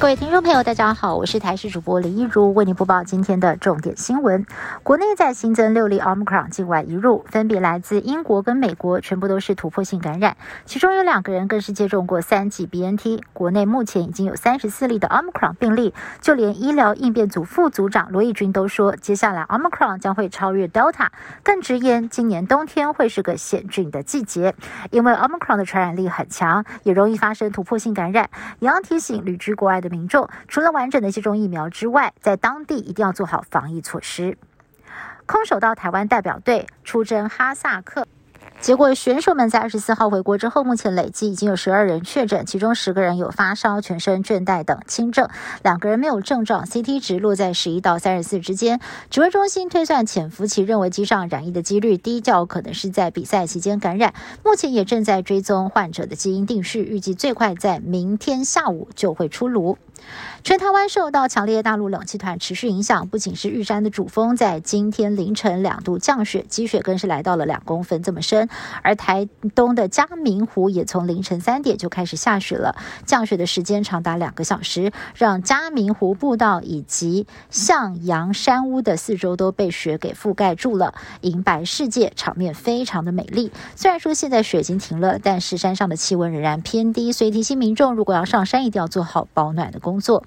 各位听众朋友，大家好，我是台视主播林一如，为您播报今天的重点新闻。国内在新增六例 Omicron 境外移入，分别来自英国跟美国，全部都是突破性感染，其中有两个人更是接种过三剂 BNT。国内目前已经有三十四例的 Omicron 病例，就连医疗应变组副组长罗义军都说，接下来 Omicron 将会超越 Delta，更直言今年冬天会是个险峻的季节，因为 Omicron 的传染力很强，也容易发生突破性感染。也要提醒旅居国外的。民众除了完整的接种疫苗之外，在当地一定要做好防疫措施。空手道台湾代表队出征哈萨克。结果，选手们在二十四号回国之后，目前累计已经有十二人确诊，其中十个人有发烧、全身倦怠等轻症，两个人没有症状，CT 值落在十一到三十四之间。指挥中心推算潜伏期，认为机上染疫的几率低，较可能是在比赛期间感染。目前也正在追踪患者的基因定序，预计最快在明天下午就会出炉。全台湾受到强烈大陆冷气团持续影响，不仅是玉山的主峰在今天凌晨两度降雪，积雪更是来到了两公分这么深。而台东的嘉明湖也从凌晨三点就开始下雪了，降雪的时间长达两个小时，让嘉明湖步道以及向阳山屋的四周都被雪给覆盖住了，银白世界，场面非常的美丽。虽然说现在雪已经停了，但是山上的气温仍然偏低，所以提醒民众如果要上山，一定要做好保暖的工。作，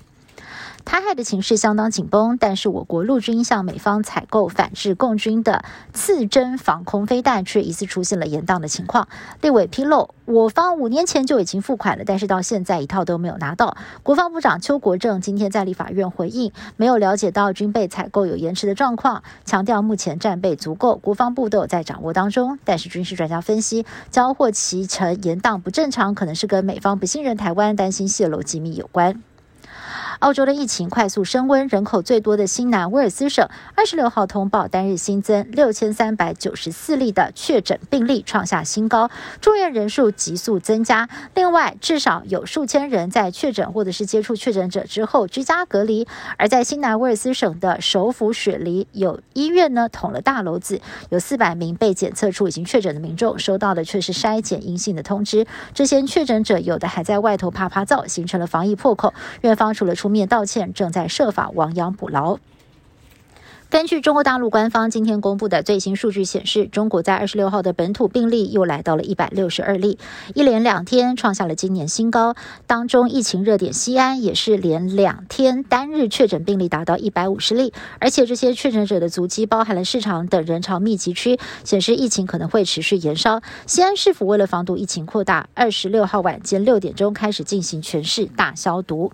台海的情势相当紧绷，但是我国陆军向美方采购反制共军的次针防空飞弹，却疑似出现了延宕的情况。立委披露，我方五年前就已经付款了，但是到现在一套都没有拿到。国防部长邱国正今天在立法院回应，没有了解到军备采购有延迟的状况，强调目前战备足够，国防部都有在掌握当中。但是军事专家分析，交货期程延宕不正常，可能是跟美方不信任台湾，担心泄露机密有关。澳洲的疫情快速升温，人口最多的新南威尔斯省二十六号通报单日新增六千三百九十四例的确诊病例，创下新高，住院人数急速增加。另外，至少有数千人在确诊或者是接触确诊者之后居家隔离。而在新南威尔斯省的首府雪梨，有医院呢捅了大篓子，有四百名被检测出已经确诊的民众收到的却是筛检阴性的通知。这些确诊者有的还在外头啪啪造，形成了防疫破口。院方除了出面道歉，正在设法亡羊补牢。根据中国大陆官方今天公布的最新数据显示，中国在二十六号的本土病例又来到了一百六十二例，一连两天创下了今年新高。当中疫情热点西安也是连两天单日确诊病例达到一百五十例，而且这些确诊者的足迹包含了市场等人潮密集区，显示疫情可能会持续延烧。西安市府为了防堵疫情扩大，二十六号晚间六点钟开始进行全市大消毒。